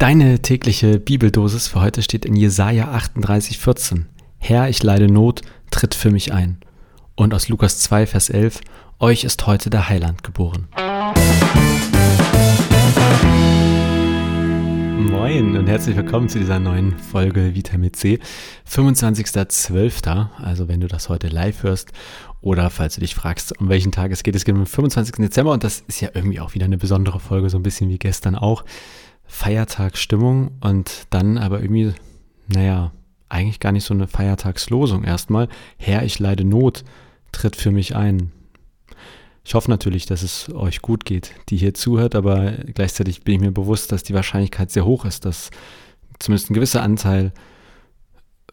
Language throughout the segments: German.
Deine tägliche Bibeldosis für heute steht in Jesaja 38, 14. Herr, ich leide Not, tritt für mich ein. Und aus Lukas 2, Vers 11. Euch ist heute der Heiland geboren. Moin und herzlich willkommen zu dieser neuen Folge Vitamin C. 25.12. Also wenn du das heute live hörst oder falls du dich fragst, um welchen Tag es geht, es geht um den 25. Dezember und das ist ja irgendwie auch wieder eine besondere Folge, so ein bisschen wie gestern auch. Feiertagsstimmung und dann aber irgendwie, naja, eigentlich gar nicht so eine Feiertagslosung erstmal. Herr, ich leide Not, tritt für mich ein. Ich hoffe natürlich, dass es euch gut geht, die hier zuhört, aber gleichzeitig bin ich mir bewusst, dass die Wahrscheinlichkeit sehr hoch ist, dass zumindest ein gewisser Anteil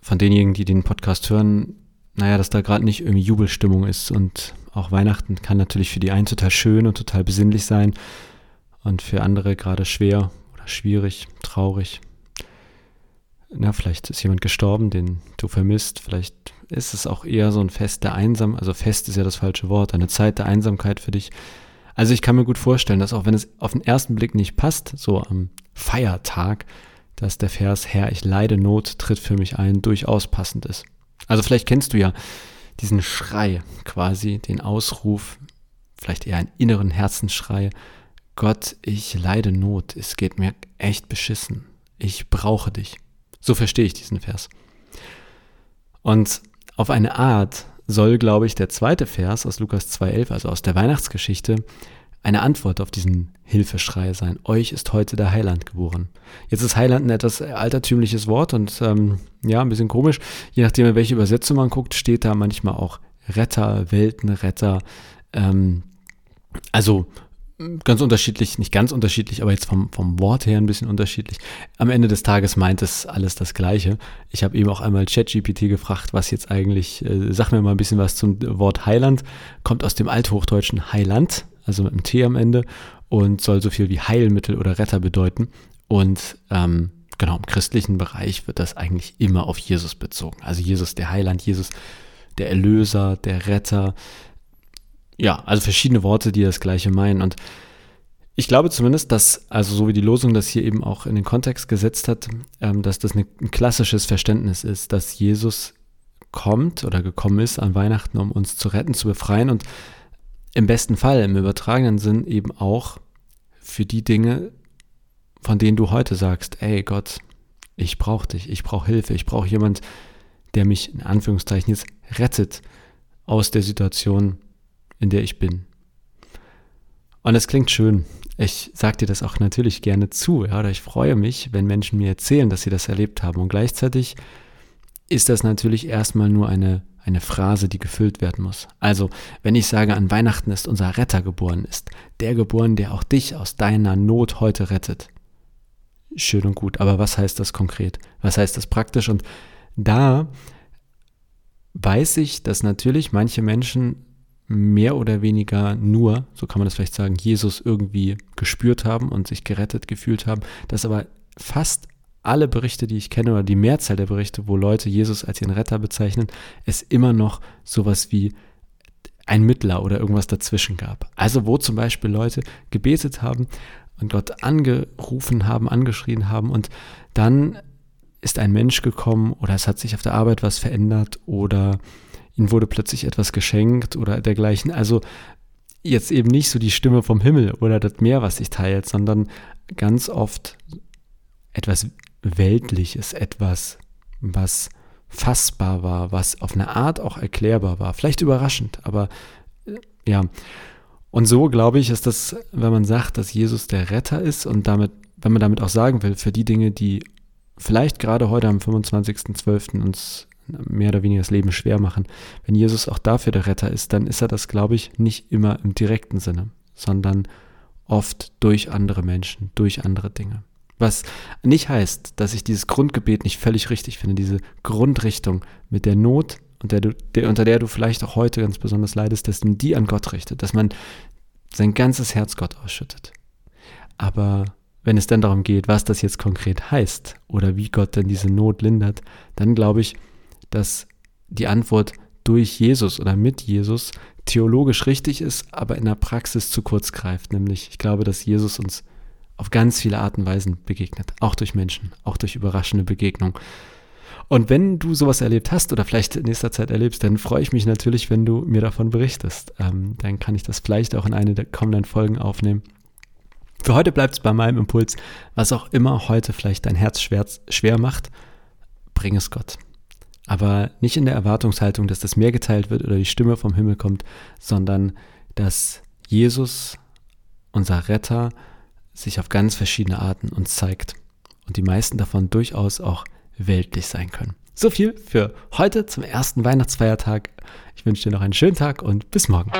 von denjenigen, die den Podcast hören, naja, dass da gerade nicht irgendwie Jubelstimmung ist. Und auch Weihnachten kann natürlich für die einen total schön und total besinnlich sein und für andere gerade schwer schwierig, traurig. Na, vielleicht ist jemand gestorben, den du vermisst, vielleicht ist es auch eher so ein Fest der Einsamkeit, also Fest ist ja das falsche Wort, eine Zeit der Einsamkeit für dich. Also ich kann mir gut vorstellen, dass auch wenn es auf den ersten Blick nicht passt, so am Feiertag, dass der Vers Herr, ich leide Not, tritt für mich ein, durchaus passend ist. Also vielleicht kennst du ja diesen Schrei quasi, den Ausruf, vielleicht eher einen inneren Herzensschrei. Gott, ich leide Not, es geht mir echt beschissen. Ich brauche dich. So verstehe ich diesen Vers. Und auf eine Art soll, glaube ich, der zweite Vers aus Lukas 2.11, also aus der Weihnachtsgeschichte, eine Antwort auf diesen Hilfeschrei sein. Euch ist heute der Heiland geboren. Jetzt ist Heiland ein etwas altertümliches Wort und ähm, ja, ein bisschen komisch. Je nachdem, in welche Übersetzung man guckt, steht da manchmal auch Retter, Weltenretter. Ähm, also ganz unterschiedlich, nicht ganz unterschiedlich, aber jetzt vom, vom Wort her ein bisschen unterschiedlich. Am Ende des Tages meint es alles das Gleiche. Ich habe eben auch einmal ChatGPT gefragt, was jetzt eigentlich, äh, sag mir mal ein bisschen was zum Wort Heiland. Kommt aus dem althochdeutschen Heiland, also mit einem T am Ende und soll so viel wie Heilmittel oder Retter bedeuten. Und ähm, genau, im christlichen Bereich wird das eigentlich immer auf Jesus bezogen. Also Jesus der Heiland, Jesus der Erlöser, der Retter, ja, also verschiedene Worte, die das gleiche meinen. Und ich glaube zumindest, dass, also so wie die Losung das hier eben auch in den Kontext gesetzt hat, ähm, dass das eine, ein klassisches Verständnis ist, dass Jesus kommt oder gekommen ist an Weihnachten, um uns zu retten, zu befreien und im besten Fall, im übertragenen Sinn eben auch für die Dinge, von denen du heute sagst, ey Gott, ich brauche dich, ich brauche Hilfe, ich brauche jemand, der mich in Anführungszeichen jetzt rettet aus der Situation, in der ich bin. Und es klingt schön. Ich sage dir das auch natürlich gerne zu, ja, oder ich freue mich, wenn Menschen mir erzählen, dass sie das erlebt haben. Und gleichzeitig ist das natürlich erstmal nur eine, eine Phrase, die gefüllt werden muss. Also, wenn ich sage, an Weihnachten ist unser Retter geboren, ist der geboren, der auch dich aus deiner Not heute rettet. Schön und gut, aber was heißt das konkret? Was heißt das praktisch? Und da weiß ich, dass natürlich manche Menschen mehr oder weniger nur, so kann man das vielleicht sagen, Jesus irgendwie gespürt haben und sich gerettet gefühlt haben, dass aber fast alle Berichte, die ich kenne, oder die Mehrzahl der Berichte, wo Leute Jesus als ihren Retter bezeichnen, es immer noch sowas wie ein Mittler oder irgendwas dazwischen gab. Also wo zum Beispiel Leute gebetet haben und Gott angerufen haben, angeschrien haben und dann ist ein Mensch gekommen oder es hat sich auf der Arbeit was verändert oder ihnen wurde plötzlich etwas geschenkt oder dergleichen. Also jetzt eben nicht so die Stimme vom Himmel oder das Meer, was sich teilt, sondern ganz oft etwas Weltliches, etwas, was fassbar war, was auf eine Art auch erklärbar war. Vielleicht überraschend, aber äh, ja. Und so glaube ich, ist das, wenn man sagt, dass Jesus der Retter ist und damit, wenn man damit auch sagen will, für die Dinge, die vielleicht gerade heute am 25.12. uns mehr oder weniger das Leben schwer machen. Wenn Jesus auch dafür der Retter ist, dann ist er das, glaube ich, nicht immer im direkten Sinne, sondern oft durch andere Menschen, durch andere Dinge. Was nicht heißt, dass ich dieses Grundgebet nicht völlig richtig finde, diese Grundrichtung mit der Not, unter der, du, unter der du vielleicht auch heute ganz besonders leidest, dass man die an Gott richtet, dass man sein ganzes Herz Gott ausschüttet. Aber wenn es dann darum geht, was das jetzt konkret heißt oder wie Gott denn diese Not lindert, dann glaube ich, dass die Antwort durch Jesus oder mit Jesus theologisch richtig ist, aber in der Praxis zu kurz greift. Nämlich, ich glaube, dass Jesus uns auf ganz viele Arten und Weisen begegnet, auch durch Menschen, auch durch überraschende Begegnungen. Und wenn du sowas erlebt hast oder vielleicht in nächster Zeit erlebst, dann freue ich mich natürlich, wenn du mir davon berichtest. Ähm, dann kann ich das vielleicht auch in eine der kommenden Folgen aufnehmen. Für heute bleibt es bei meinem Impuls, was auch immer heute vielleicht dein Herz schwer, schwer macht, bring es Gott. Aber nicht in der Erwartungshaltung, dass das mehr geteilt wird oder die Stimme vom Himmel kommt, sondern dass Jesus, unser Retter, sich auf ganz verschiedene Arten uns zeigt. Und die meisten davon durchaus auch weltlich sein können. So viel für heute zum ersten Weihnachtsfeiertag. Ich wünsche dir noch einen schönen Tag und bis morgen.